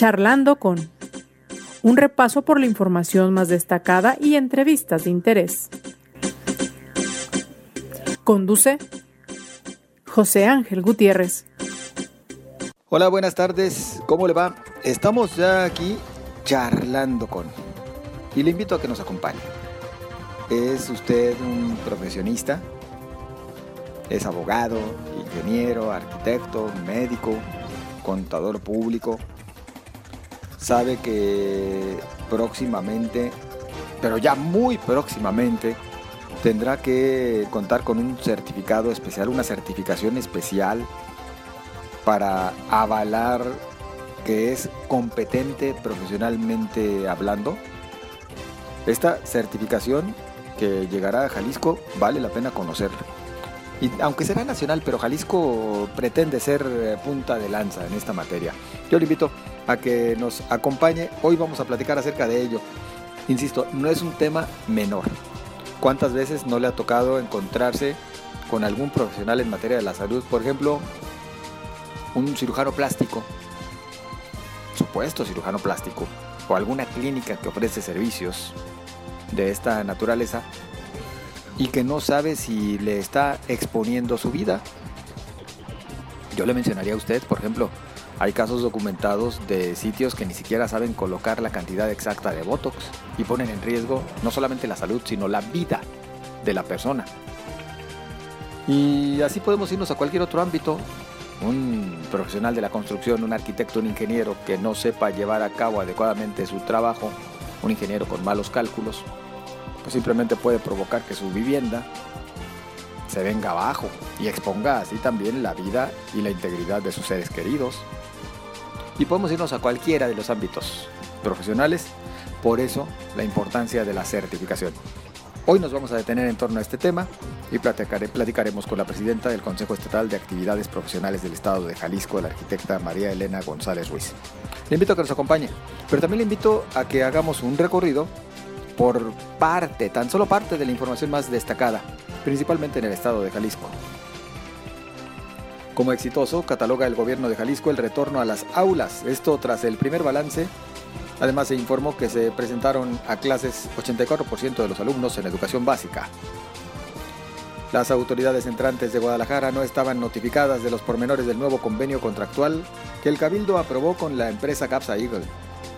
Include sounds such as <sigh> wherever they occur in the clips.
Charlando con un repaso por la información más destacada y entrevistas de interés. Conduce José Ángel Gutiérrez. Hola, buenas tardes. ¿Cómo le va? Estamos ya aquí charlando con y le invito a que nos acompañe. ¿Es usted un profesionista? ¿Es abogado, ingeniero, arquitecto, médico, contador público? Sabe que próximamente, pero ya muy próximamente, tendrá que contar con un certificado especial, una certificación especial para avalar que es competente profesionalmente hablando. Esta certificación que llegará a Jalisco vale la pena conocerla. Y aunque será nacional, pero Jalisco pretende ser eh, punta de lanza en esta materia. Yo le invito a que nos acompañe. Hoy vamos a platicar acerca de ello. Insisto, no es un tema menor. ¿Cuántas veces no le ha tocado encontrarse con algún profesional en materia de la salud? Por ejemplo, un cirujano plástico, supuesto cirujano plástico, o alguna clínica que ofrece servicios de esta naturaleza y que no sabe si le está exponiendo su vida. Yo le mencionaría a usted, por ejemplo, hay casos documentados de sitios que ni siquiera saben colocar la cantidad exacta de Botox y ponen en riesgo no solamente la salud, sino la vida de la persona. Y así podemos irnos a cualquier otro ámbito. Un profesional de la construcción, un arquitecto, un ingeniero que no sepa llevar a cabo adecuadamente su trabajo, un ingeniero con malos cálculos, pues simplemente puede provocar que su vivienda se venga abajo y exponga así también la vida y la integridad de sus seres queridos y podemos irnos a cualquiera de los ámbitos profesionales. Por eso la importancia de la certificación. Hoy nos vamos a detener en torno a este tema y platicaremos con la presidenta del Consejo Estatal de Actividades Profesionales del Estado de Jalisco, la arquitecta María Elena González Ruiz. Le invito a que nos acompañe, pero también le invito a que hagamos un recorrido por parte, tan solo parte de la información más destacada, principalmente en el Estado de Jalisco. Como exitoso, cataloga el gobierno de Jalisco el retorno a las aulas, esto tras el primer balance. Además se informó que se presentaron a clases 84% de los alumnos en educación básica. Las autoridades entrantes de Guadalajara no estaban notificadas de los pormenores del nuevo convenio contractual que el Cabildo aprobó con la empresa Capsa Eagle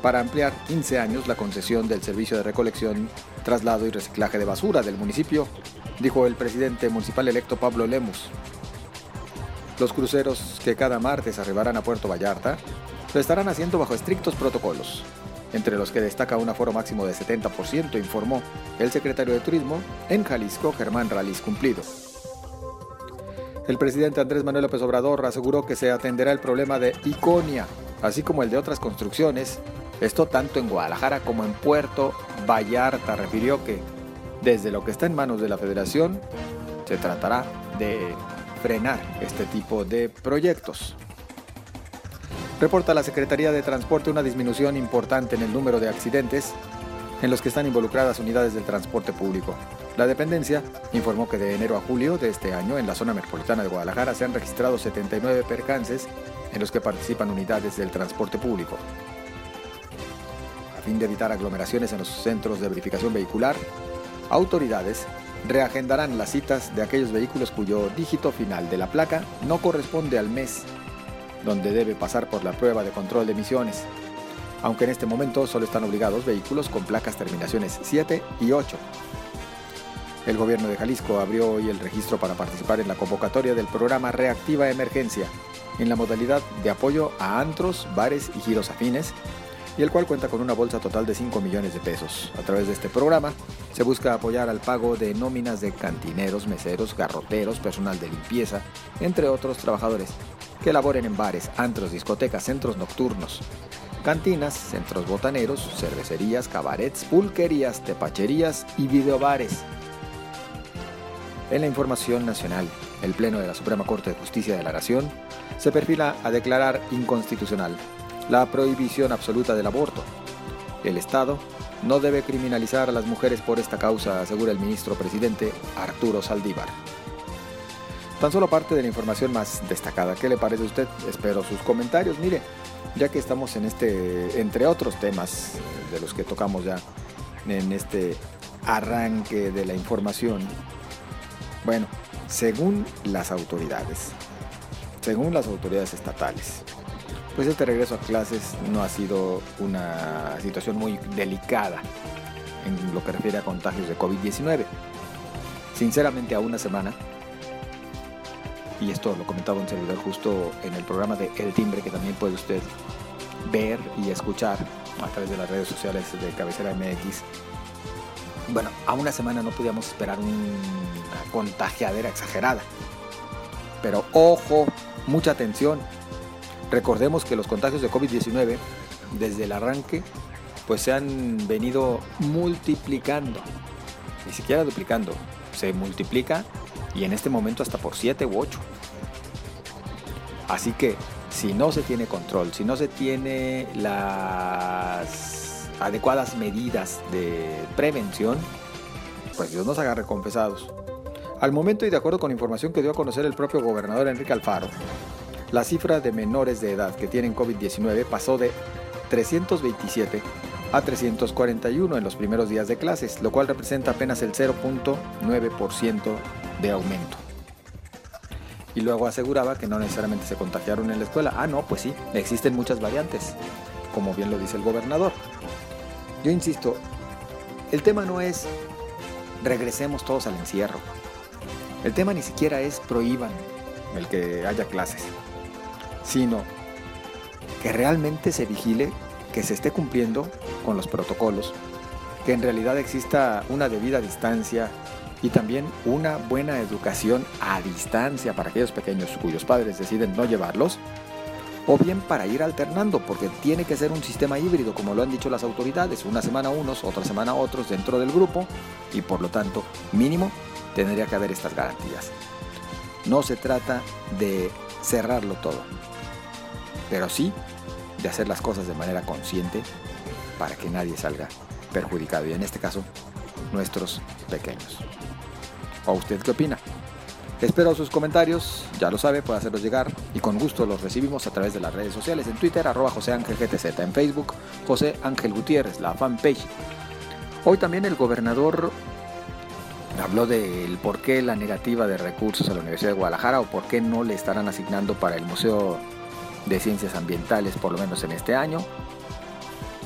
para ampliar 15 años la concesión del servicio de recolección, traslado y reciclaje de basura del municipio, dijo el presidente municipal electo Pablo Lemus. Los cruceros que cada martes arribarán a Puerto Vallarta lo estarán haciendo bajo estrictos protocolos, entre los que destaca un aforo máximo de 70%, informó el secretario de Turismo en Jalisco, Germán Ralis Cumplido. El presidente Andrés Manuel López Obrador aseguró que se atenderá el problema de Iconia, así como el de otras construcciones, esto tanto en Guadalajara como en Puerto Vallarta. Refirió que, desde lo que está en manos de la federación, se tratará de frenar este tipo de proyectos. Reporta la Secretaría de Transporte una disminución importante en el número de accidentes en los que están involucradas unidades del transporte público. La dependencia informó que de enero a julio de este año en la zona metropolitana de Guadalajara se han registrado 79 percances en los que participan unidades del transporte público. A fin de evitar aglomeraciones en los centros de verificación vehicular, autoridades reagendarán las citas de aquellos vehículos cuyo dígito final de la placa no corresponde al mes donde debe pasar por la prueba de control de emisiones, aunque en este momento solo están obligados vehículos con placas terminaciones 7 y 8. El gobierno de Jalisco abrió hoy el registro para participar en la convocatoria del programa Reactiva Emergencia, en la modalidad de apoyo a antros, bares y giros afines, y el cual cuenta con una bolsa total de 5 millones de pesos. A través de este programa se busca apoyar al pago de nóminas de cantineros, meseros, garroteros, personal de limpieza, entre otros trabajadores que laboren en bares, antros, discotecas, centros nocturnos, cantinas, centros botaneros, cervecerías, cabarets, pulquerías, tepacherías y videobares. En la información nacional, el Pleno de la Suprema Corte de Justicia de la Nación se perfila a declarar inconstitucional la prohibición absoluta del aborto. El Estado no debe criminalizar a las mujeres por esta causa, asegura el ministro presidente Arturo Saldívar. Tan solo parte de la información más destacada. ¿Qué le parece a usted? Espero sus comentarios. Mire, ya que estamos en este, entre otros temas de los que tocamos ya en este arranque de la información, bueno, según las autoridades, según las autoridades estatales, pues este regreso a clases no ha sido una situación muy delicada en lo que refiere a contagios de COVID-19. Sinceramente, a una semana y esto lo comentaba un servidor justo en el programa de El Timbre, que también puede usted ver y escuchar a través de las redes sociales de Cabecera MX. Bueno, a una semana no podíamos esperar una contagiadera exagerada. Pero ojo, mucha atención. Recordemos que los contagios de COVID-19 desde el arranque pues se han venido multiplicando. Ni siquiera duplicando. Se multiplica y en este momento hasta por 7 u 8. Así que si no se tiene control, si no se tiene las adecuadas medidas de prevención, pues Dios nos haga recompensados. Al momento y de acuerdo con información que dio a conocer el propio gobernador Enrique Alfaro, la cifra de menores de edad que tienen COVID-19 pasó de 327 a 341 en los primeros días de clases, lo cual representa apenas el 0.9% de aumento. Y luego aseguraba que no necesariamente se contagiaron en la escuela. Ah, no, pues sí, existen muchas variantes, como bien lo dice el gobernador. Yo insisto, el tema no es regresemos todos al encierro. El tema ni siquiera es prohíban el que haya clases, sino que realmente se vigile que se esté cumpliendo con los protocolos, que en realidad exista una debida distancia y también una buena educación a distancia para aquellos pequeños cuyos padres deciden no llevarlos, o bien para ir alternando, porque tiene que ser un sistema híbrido, como lo han dicho las autoridades, una semana unos, otra semana otros dentro del grupo, y por lo tanto, mínimo, tendría que haber estas garantías. No se trata de cerrarlo todo, pero sí de hacer las cosas de manera consciente para que nadie salga perjudicado, y en este caso, nuestros pequeños. ¿O usted qué opina? Espero sus comentarios, ya lo sabe, puede hacerlos llegar y con gusto los recibimos a través de las redes sociales, en Twitter, arroba José Ángel GTZ, en Facebook, José Ángel Gutiérrez, la fanpage. Hoy también el gobernador habló del por qué la negativa de recursos a la Universidad de Guadalajara o por qué no le estarán asignando para el Museo de Ciencias Ambientales, por lo menos en este año.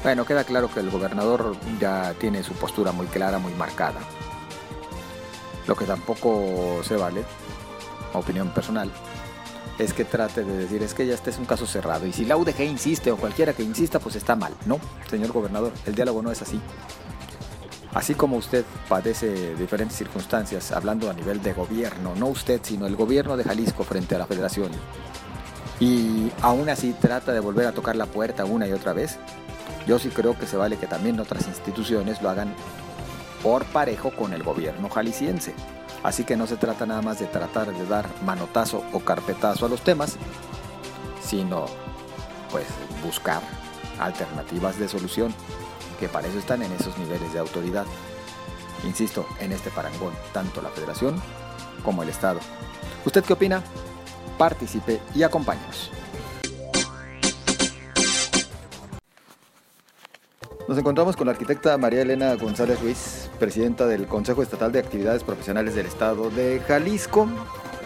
Bueno, queda claro que el gobernador ya tiene su postura muy clara, muy marcada. Lo que tampoco se vale, opinión personal, es que trate de decir es que ya este es un caso cerrado y si la UDG insiste o cualquiera que insista pues está mal. No, señor gobernador, el diálogo no es así. Así como usted padece diferentes circunstancias hablando a nivel de gobierno, no usted, sino el gobierno de Jalisco frente a la federación, y aún así trata de volver a tocar la puerta una y otra vez, yo sí creo que se vale que también otras instituciones lo hagan por parejo con el gobierno jalisciense. Así que no se trata nada más de tratar de dar manotazo o carpetazo a los temas, sino pues buscar alternativas de solución, que para eso están en esos niveles de autoridad. Insisto, en este parangón, tanto la federación como el Estado. ¿Usted qué opina? Participe y acompáñenos. Nos encontramos con la arquitecta María Elena González Ruiz, presidenta del Consejo Estatal de Actividades Profesionales del Estado de Jalisco.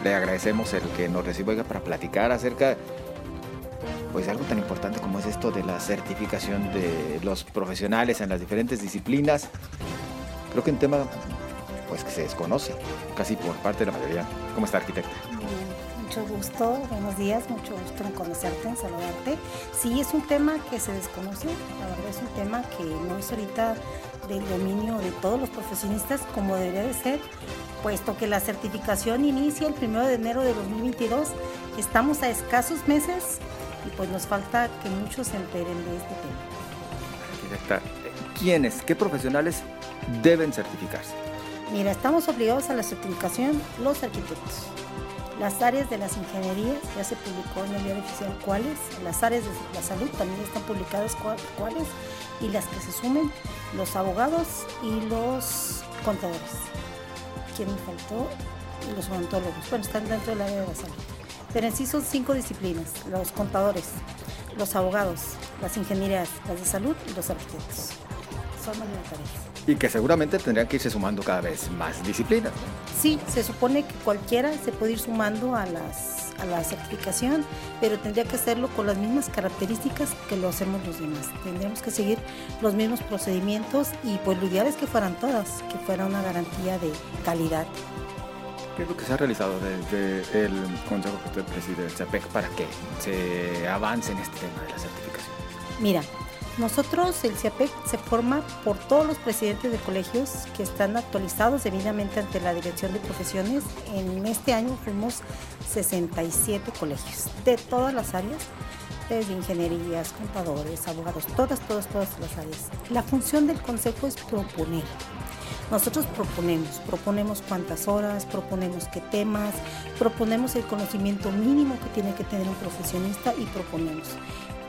Le agradecemos el que nos reciba para platicar acerca pues algo tan importante como es esto de la certificación de los profesionales en las diferentes disciplinas. Creo que un tema pues que se desconoce casi por parte de la mayoría. ¿Cómo está arquitecta? Mucho gusto, buenos días, mucho gusto en conocerte, en saludarte. Sí, es un tema que se desconoce, la verdad es un tema que no es ahorita del dominio de todos los profesionistas como debería de ser, puesto que la certificación inicia el 1 de enero de 2022. Estamos a escasos meses y pues nos falta que muchos se enteren de este tema. ¿Quiénes, qué profesionales deben certificarse? Mira, estamos obligados a la certificación los arquitectos las áreas de las ingenierías, ya se publicó en el diario oficial cuáles, las áreas de la salud también están publicadas cuáles, y las que se sumen, los abogados y los contadores. ¿Quién me faltó? los odontólogos. Bueno, están dentro del área de la salud. Pero en sí son cinco disciplinas, los contadores, los abogados, las ingenierías, las de salud y los arquitectos. Son mayoritarias. Y que seguramente tendrían que irse sumando cada vez más disciplinas. Sí, se supone que cualquiera se puede ir sumando a, las, a la certificación, pero tendría que hacerlo con las mismas características que lo hacemos los demás. Tendríamos que seguir los mismos procedimientos y pues lo ideal es que fueran todas, que fuera una garantía de calidad. ¿Qué es lo que se ha realizado desde el consejo que usted preside CEPEC para que se avance en este tema de la certificación? Mira, nosotros, el CIAPEC, se forma por todos los presidentes de colegios que están actualizados debidamente ante la Dirección de Profesiones. En este año fuimos 67 colegios de todas las áreas, desde ingenierías, contadores, abogados, todas, todas, todas las áreas. La función del consejo es proponer. Nosotros proponemos, proponemos cuántas horas, proponemos qué temas, proponemos el conocimiento mínimo que tiene que tener un profesionista y proponemos.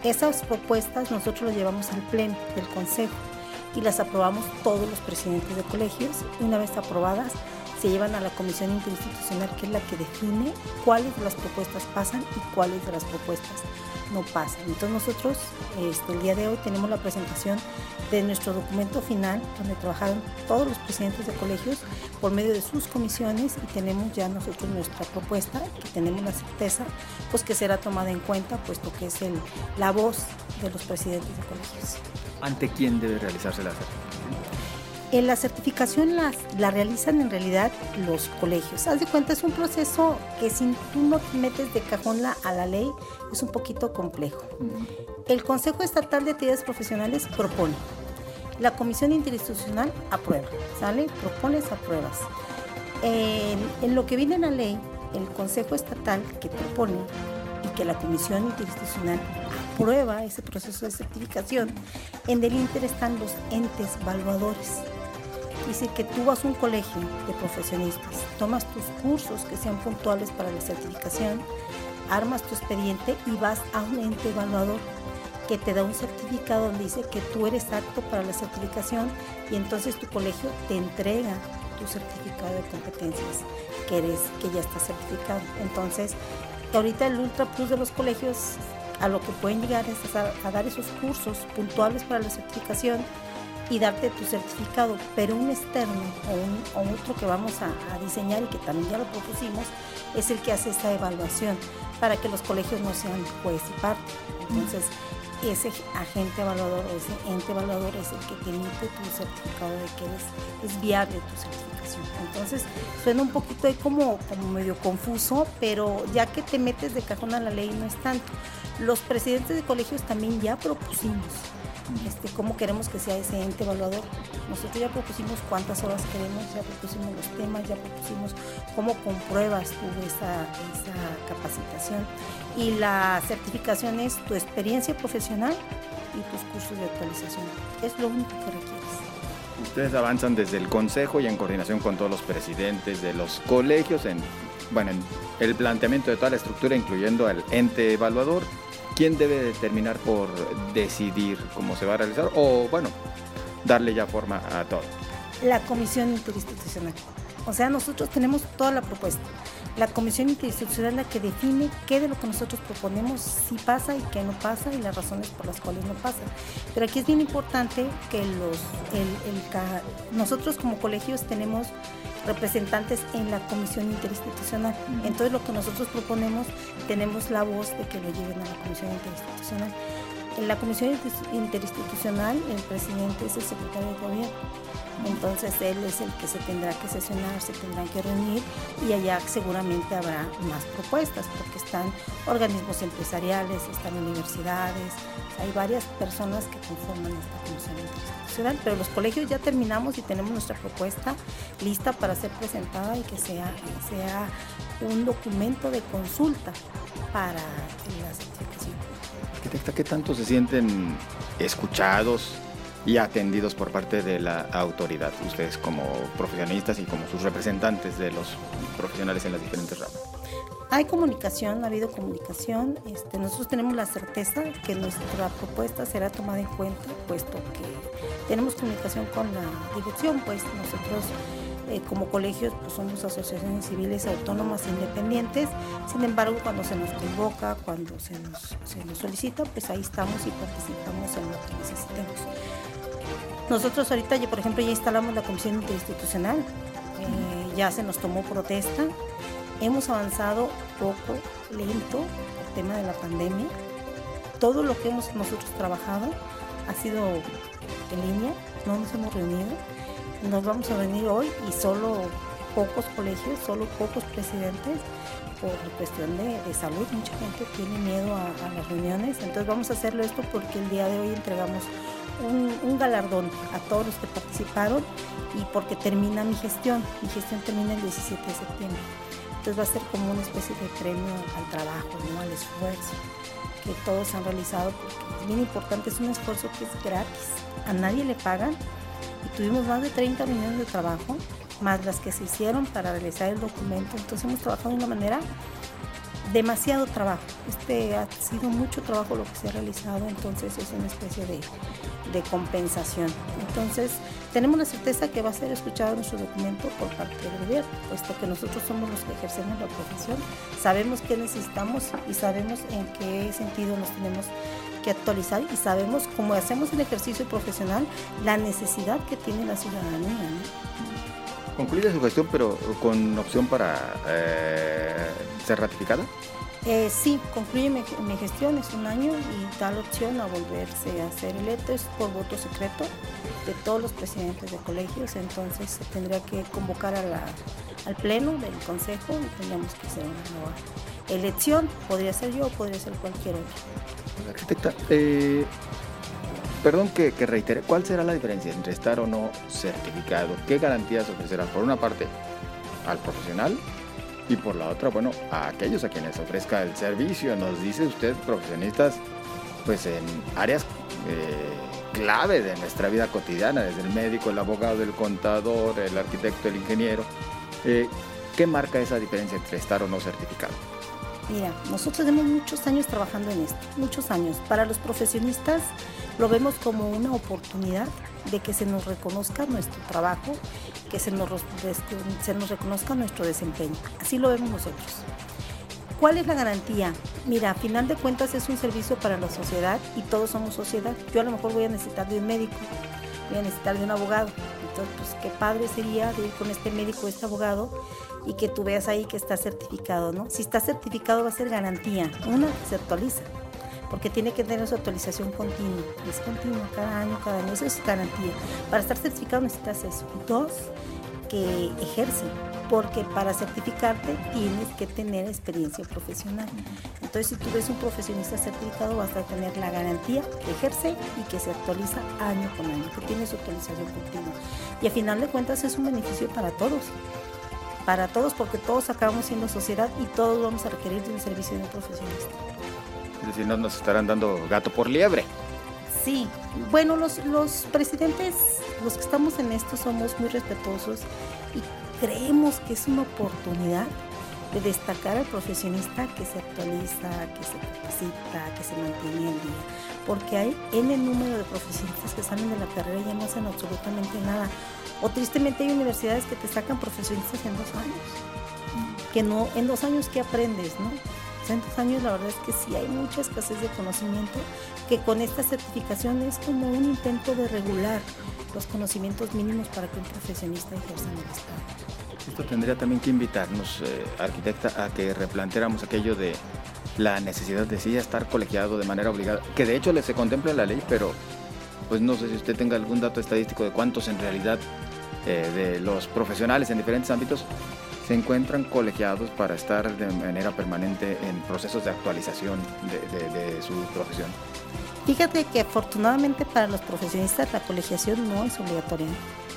Esas propuestas nosotros las llevamos al pleno del consejo y las aprobamos todos los presidentes de colegios. Una vez aprobadas, se llevan a la comisión interinstitucional que es la que define cuáles de las propuestas pasan y cuáles de las propuestas no pasan. Entonces nosotros este, el día de hoy tenemos la presentación de nuestro documento final donde trabajaron todos los presidentes de colegios por medio de sus comisiones y tenemos ya nosotros nuestra propuesta que tenemos la certeza pues que será tomada en cuenta puesto que es el, la voz de los presidentes de colegios. ¿Ante quién debe realizarse la certificación? En la certificación la, la realizan en realidad los colegios. Haz de cuenta, es un proceso que si tú no te metes de cajón la, a la ley, es un poquito complejo. El Consejo Estatal de Actividades Profesionales propone. La Comisión Interinstitucional aprueba, ¿sale? Propones, apruebas. En, en lo que viene en la ley, el Consejo Estatal que propone y que la Comisión Interinstitucional aprueba ese proceso de certificación, en el Inter están los entes evaluadores. Dice que tú vas a un colegio de profesionistas, tomas tus cursos que sean puntuales para la certificación, armas tu expediente y vas a un ente evaluador que te da un certificado donde dice que tú eres apto para la certificación y entonces tu colegio te entrega tu certificado de competencias que eres que ya está certificado. Entonces, ahorita el Ultra Plus de los colegios a lo que pueden llegar es a, a dar esos cursos puntuales para la certificación y darte tu certificado, pero un externo o, un, otro que vamos a, diseñar y que también ya lo propusimos es el que hace esta evaluación para que los colegios no sean juez y parte. Entonces, ese agente evaluador ese ente evaluador es el que te emite tu certificado de que eres, es viable tu certificación. Entonces, suena un poquito como, como medio confuso, pero ya que te metes de cajón a la ley no es tanto. Los presidentes de colegios también ya propusimos este, cómo queremos que sea ese ente evaluador. Nosotros ya propusimos cuántas horas queremos, ya propusimos los temas, ya propusimos cómo compruebas tú esa, esa capacitación. Y la certificación es tu experiencia profesional y tus cursos de actualización. Es lo único que requieres. Ustedes avanzan desde el consejo y en coordinación con todos los presidentes de los colegios en, bueno, en el planteamiento de toda la estructura, incluyendo al ente evaluador ¿quién debe determinar por decidir cómo se va a realizar o, bueno, darle ya forma a todo? La comisión interinstitucional. O sea, nosotros tenemos toda la propuesta. La comisión interinstitucional es la que define qué de lo que nosotros proponemos sí pasa y qué no pasa y las razones por las cuales no pasa. Pero aquí es bien importante que los, el, el, nosotros como colegios tenemos representantes en la comisión interinstitucional. Entonces lo que nosotros proponemos, tenemos la voz de que lo lleven a la comisión interinstitucional. En la comisión interinstitucional el presidente es el secretario de gobierno. Entonces él es el que se tendrá que sesionar, se tendrán que reunir y allá seguramente habrá más propuestas porque están organismos empresariales, están universidades, hay varias personas que conforman esta comisión interinstitucional, pero los colegios ya terminamos y tenemos nuestra propuesta lista para ser presentada y que sea, sea un documento de consulta para la certificación. Arquitecta, ¿qué tanto se sienten escuchados y atendidos por parte de la autoridad, ustedes como profesionistas y como sus representantes de los profesionales en las diferentes ramas? Hay comunicación, ha habido comunicación. Este, nosotros tenemos la certeza que nuestra propuesta será tomada en cuenta, puesto que tenemos comunicación con la dirección, pues nosotros Eh, como colegios pues somos asociaciones civiles autónomas independientes, sin embargo cuando se nos convoca, cuando se nos, se nos solicita, pues ahí estamos y participamos en lo que necesitemos. Nosotros ahorita, por ejemplo, ya instalamos la comisión interinstitucional, eh, ya se nos tomó protesta, hemos avanzado poco, lento, el tema de la pandemia. Todo lo que hemos nosotros trabajado ha sido en línea, no nos hemos reunido nos vamos a venir hoy y solo pocos colegios, solo pocos presidentes por cuestión de, salud. Mucha gente tiene miedo a, las reuniones, entonces vamos a hacerlo esto porque el día de hoy entregamos un, galardón a todos los que participaron y porque termina mi gestión. Mi gestión termina el 17 de septiembre. Entonces va a ser como una especie de premio al trabajo, al esfuerzo que todos han realizado, porque es bien importante, es un esfuerzo que es gratis, a nadie le pagan, y tuvimos más de 30 reuniones de trabajo, más las que se hicieron para realizar el documento. Entonces hemos trabajado de una manera demasiado trabajo. Este ha sido mucho trabajo lo que se ha realizado, entonces es una especie de, de, compensación. Entonces tenemos la certeza que va a ser escuchado nuestro documento por parte del gobierno, puesto que nosotros somos los que ejercemos la profesión, sabemos qué necesitamos y sabemos en qué sentido nos tenemos que actualizar y sabemos, como hacemos el ejercicio profesional, la necesidad que tiene la ciudadanía. ¿no? Concluye su gestión, pero con opción para eh, ser ratificada. Eh, sí, concluye mi, gestión, es un año y da la opción a volverse a hacer electo, es por voto secreto de todos los presidentes de colegios, entonces tendría que convocar al pleno del consejo y tendríamos que hacer una nueva elección, podría ser yo o podría ser cualquier otro. Arquitecta, eh, perdón que, reitere, ¿cuál será la diferencia entre estar o no certificado? ¿Qué garantías ofrecerá por una parte al profesional y por la otra, bueno, a aquellos a quienes ofrezca el servicio? Nos dice usted, profesionistas, pues en áreas eh, clave de nuestra vida cotidiana, desde el médico, el abogado, el contador, el arquitecto, el ingeniero. Eh, ¿Qué marca esa diferencia entre estar o no certificado? Mira, nosotros tenemos muchos años trabajando en esto, muchos años. Para los profesionistas lo vemos como una oportunidad de que se nos reconozca nuestro trabajo, que se nos, se nos reconozca nuestro desempeño. Así lo vemos nosotros. ¿Cuál es la garantía? Mira, a final de cuentas es un servicio para la sociedad y todos somos sociedad. Yo a lo mejor voy a necesitar de un médico, voy a necesitar de un abogado. Entonces, pues qué padre sería de ir con este médico, este abogado, y que tú veas ahí que está certificado, ¿no? Si está certificado va a ser garantía. Una, se actualiza, porque tiene que tener su actualización continua. Es continua, cada año, cada año. Eso es garantía. Para estar certificado necesitas eso. Dos, que ejerce, porque para certificarte tienes que tener experiencia profesional. Entonces, si tú ves un profesionista certificado, vas a tener la garantía que ejerce y que se actualiza año con año, que tiene su actualización continua. Y a final de cuentas es un beneficio para todos para todos porque todos acabamos siendo sociedad y todos vamos a requerir de un servicio de un profesionista. Decir, no nos estarán dando gato por liebre. Sí, bueno, los, los presidentes, los que estamos en esto somos muy respetuosos y creemos que es una oportunidad de destacar al profesionista que se actualiza, que se capacita, que se mantiene en día. Porque hay N número de profesionistas que salen de la carrera y ya no hacen absolutamente nada. O tristemente hay universidades que te sacan profesionistas en dos años. Que no, en dos años, ¿qué aprendes? ¿no? En dos años la verdad es que sí hay mucha escasez de conocimiento, que con esta certificación es como un intento de regular los conocimientos mínimos para que un profesionista ejerza en el Estado. Esto tendría también que invitarnos, eh, arquitecta, a que replanteáramos aquello de la necesidad de sí estar colegiado de manera obligada, que de hecho se contempla en la ley, pero pues no sé si usted tenga algún dato estadístico de cuántos en realidad eh, de los profesionales en diferentes ámbitos se encuentran colegiados para estar de manera permanente en procesos de actualización de, su profesión. Fíjate que afortunadamente para los profesionistas la colegiación no es obligatoria.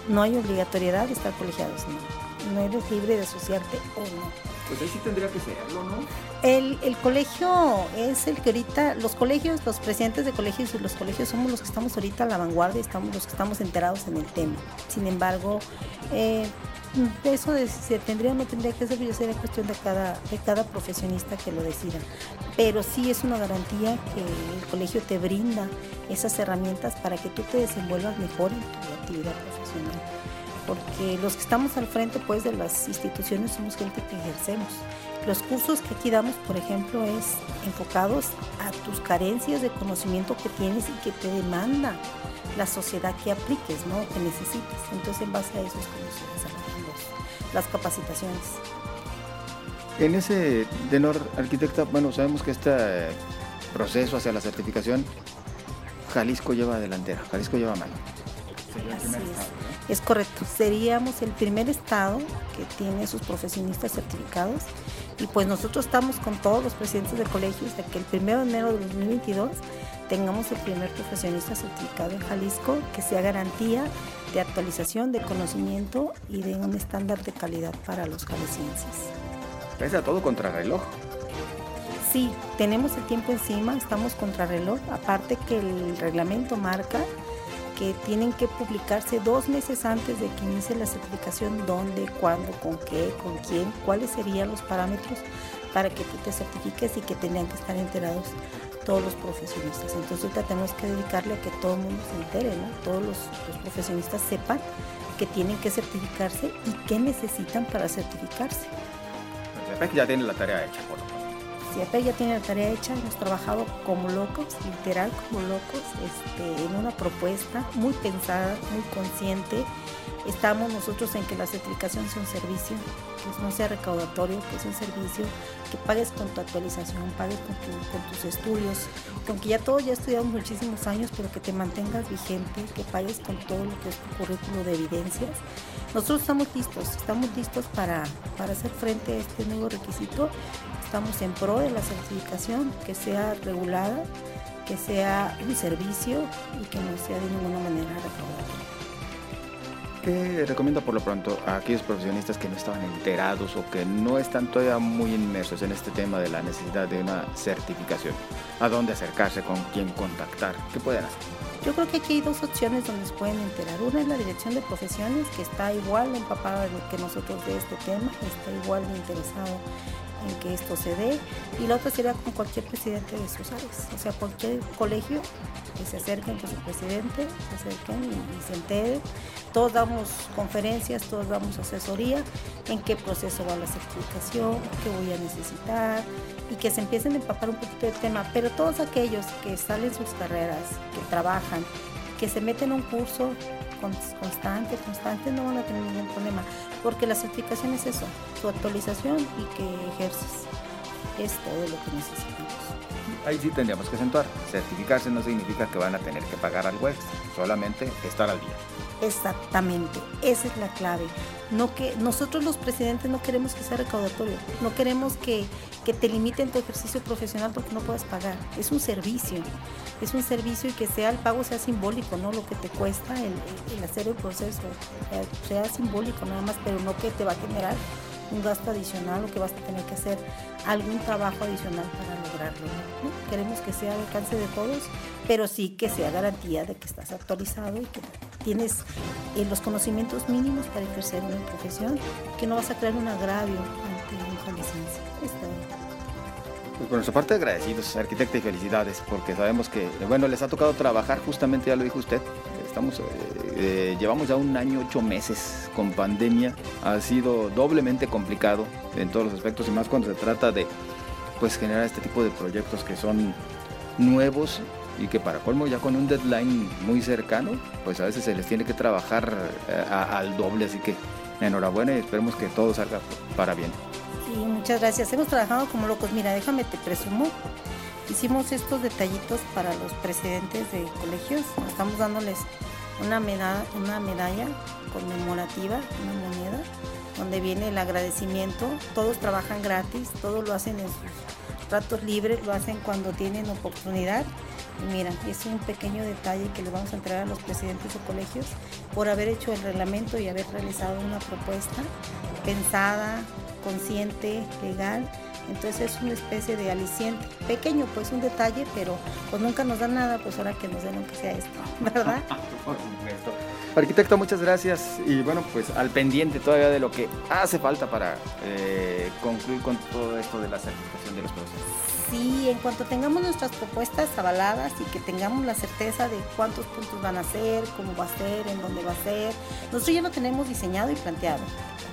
No hay obligatoriedad de estar colegiados, no. No eres libre de asociarte o no. Pues ahí sí tendría que serlo, ¿no? El, el, colegio es el que ahorita, los colegios, los presidentes de colegios y los colegios somos los que estamos ahorita a la vanguardia, estamos los que estamos enterados en el tema. Sin embargo, eh, eso de si se tendría o no tendría que ser, sería cuestión de cada, de cada profesionista que lo decida. Pero sí es una garantía que el colegio te brinda esas herramientas para que tú te desenvuelvas mejor en tu actividad profesional porque los que estamos al frente pues de las instituciones somos gente que ejercemos. Los cursos que aquí damos, por ejemplo, es enfocados a tus carencias de conocimiento que tienes y que te demanda la sociedad que apliques, ¿no? Que necesites. Entonces, en base a eso es como se desarrollan las capacitaciones. En ese tenor, arquitecta, bueno, sabemos que este proceso hacia la certificación, Jalisco lleva delantera, Jalisco lleva mano. es. correcto, seríamos el primer estado que tiene sus profesionistas certificados y pues nosotros estamos con todos los presidentes de colegios de que el 1 de enero de 2022 tengamos el primer profesionista certificado en Jalisco que sea garantía de actualización, de conocimiento y de un estándar de calidad para los jaliscienses. Pesa todo contra reloj. Sí, tenemos el tiempo encima, estamos contra reloj, aparte que el reglamento marca que tienen que publicarse dos meses antes de que inicie la certificación, dónde, cuándo, con qué, con quién, cuáles serían los parámetros para que tú te certifiques y que tengan que estar enterados todos los profesionistas. Entonces tenemos que dedicarle a que todo el mundo se entere, ¿no? todos los, profesionistas sepan que tienen que certificarse y qué necesitan para certificarse. ya tiene la tarea hecha, por CIAPEC ya tiene la tarea hecha, hemos trabajado como locos, literal como locos, este, en una propuesta muy pensada, muy consciente. Estamos nosotros en que la certificación sea un servicio, que no sea recaudatorio, que sea un servicio, que pagues con tu actualización, pagues con, con tus estudios, que aunque ya todos ya estudiamos muchísimos años, pero que te mantengas vigente, que pagues con todo lo que es tu currículo de evidencias. Nosotros estamos listos, estamos listos para, para hacer frente a este nuevo requisito estamos en pro de la certificación, que sea regulada, que sea un servicio y que no sea de ninguna manera recaudatoria. ¿Qué recomienda por lo pronto a aquellos profesionistas que no estaban enterados o que no están todavía muy inmersos en este tema de la necesidad de una certificación? ¿A dónde acercarse? ¿Con quién contactar? ¿Qué pueden hacer? Yo creo que aquí hay dos opciones donde se pueden enterar. Una es la Dirección de Profesiones, que está igual empapada que nosotros de este tema, está igual de interesado en que esto se dé y la otra sería con cualquier presidente de sus áreas, o sea, cualquier colegio que se acerquen con su presidente, se acerquen y, se enteren. Todos damos conferencias, todos damos asesoría en qué proceso va la certificación, qué voy a necesitar y que se empiecen a empapar un poquito del tema. Pero todos aquellos que salen sus carreras, que trabajan, que se meten a un curso constante, constante, no van a tener ningún problema, porque la certificación es eso, su actualización y que ejerces. Es todo lo que necesitamos. Ahí sí tendríamos que acentuar. Certificarse no significa que van a tener que pagar algo extra, solamente estar al día. Exactamente, esa es la clave. No que nosotros los presidentes no queremos que sea recaudatorio, no queremos que, que te limiten tu ejercicio profesional porque no puedas pagar. Es un servicio, es un servicio y que sea el pago sea simbólico, no lo que te cuesta el, hacer el proceso, sea simbólico nada más, pero no que te va a generar un gasto adicional o que vas a tener que hacer algún trabajo adicional para lograrlo. Queremos que sea al alcance de todos, pero sí que sea garantía de que estás actualizado y que tienes eh, los conocimientos mínimos para ejercer una profesión, que no vas a crear un agravio ante una licencia. Pues por nuestra parte agradecidos, arquitecta, y felicidades, porque sabemos que, bueno, les ha tocado trabajar, justamente ya lo dijo usted, estamos, eh, eh, llevamos ya un año, ocho meses con pandemia, ha sido doblemente complicado en todos los aspectos y más cuando se trata de pues generar este tipo de proyectos que son nuevos y que para colmo ya con un deadline muy cercano, pues a veces se les tiene que trabajar eh, al doble, así que enhorabuena y esperemos que todo salga para bien. Sí, muchas gracias. Hemos trabajado como locos. Mira, déjame te presumo. Hicimos estos detallitos para los presidentes de colegios. Estamos dándoles una medalla, una medalla conmemorativa, una moneda, donde viene el agradecimiento. Todos trabajan gratis, todos lo hacen en sus ratos libres, lo hacen cuando tienen oportunidad. Y mira, es un pequeño detalle que le vamos a entregar a los presidentes de colegios por haber hecho el reglamento y haber realizado una propuesta pensada, consciente, legal entonces es una especie de aliciente, pequeño pues un detalle, pero pues nunca nos dan nada, pues ahora que nos den aunque sea esto, <laughs> ¿verdad? Arquitecto, muchas gracias y bueno, pues al pendiente todavía de lo que hace falta para eh, concluir con todo esto de la certificación de los procesos. Sí, en cuanto tengamos nuestras propuestas avaladas y que tengamos la certeza de cuántos puntos van a ser, cómo va a ser, en dónde va a ser, nosotros ya lo tenemos diseñado y planteado.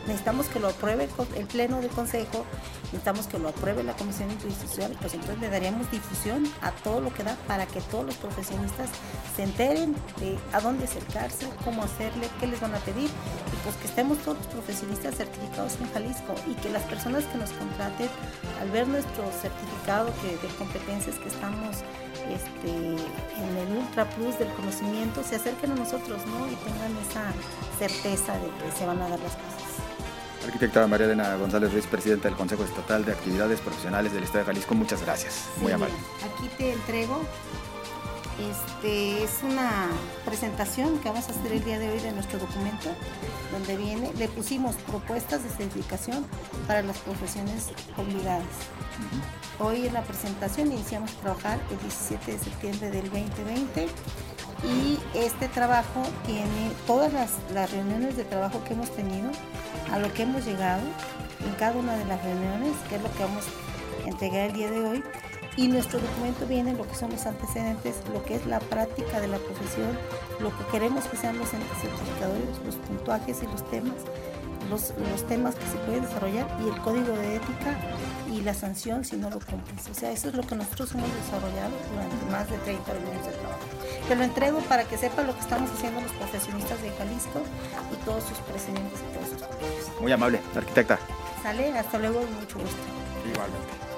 Necesitamos que lo apruebe el Pleno del Consejo, necesitamos que lo apruebe la Comisión Interinstitucional, pues entonces le daríamos difusión a todo lo que da para que todos los profesionistas se enteren de a dónde acercarse, cómo hacerle, qué les van a pedir, y pues que estemos todos los profesionistas certificados en Jalisco y que las personas que nos contraten, al ver nuestro certificado que, de competencias que estamos este, en el Ultra Plus del conocimiento, se acerquen a nosotros ¿no? y tengan esa certeza de que se van a dar las cosas. Arquitecta María Elena González Ruiz, presidenta del Consejo Estatal de Actividades Profesionales del Estado de Jalisco, muchas gracias. Muy amable. Aquí te entrego. Este es una presentación que vamos a hacer el día de hoy de nuestro documento, donde viene, le pusimos propuestas de certificación para las profesiones obligadas. Hoy en la presentación iniciamos a trabajar el 17 de septiembre del 2020 y este trabajo tiene todas las, las reuniones de trabajo que hemos tenido, a lo que hemos llegado en cada una de las reuniones, que es lo que vamos a entregar el día de hoy. Y nuestro documento viene lo que son los antecedentes, lo que es la práctica de la profesión, lo que queremos que sean los entes certificadores, los puntuajes y los temas, los, los temas que se pueden desarrollar y el código de ética y la sanción si no lo cumples. O sea, eso es lo que nosotros hemos desarrollado durante más de 30 reuniones de trabajo. Te lo entrego para que sepan lo que estamos haciendo los profesionistas de Jalisco y todos sus presidentes y todos sus Muy amable, arquitecta. Sale, hasta luego y mucho gusto. Igualmente.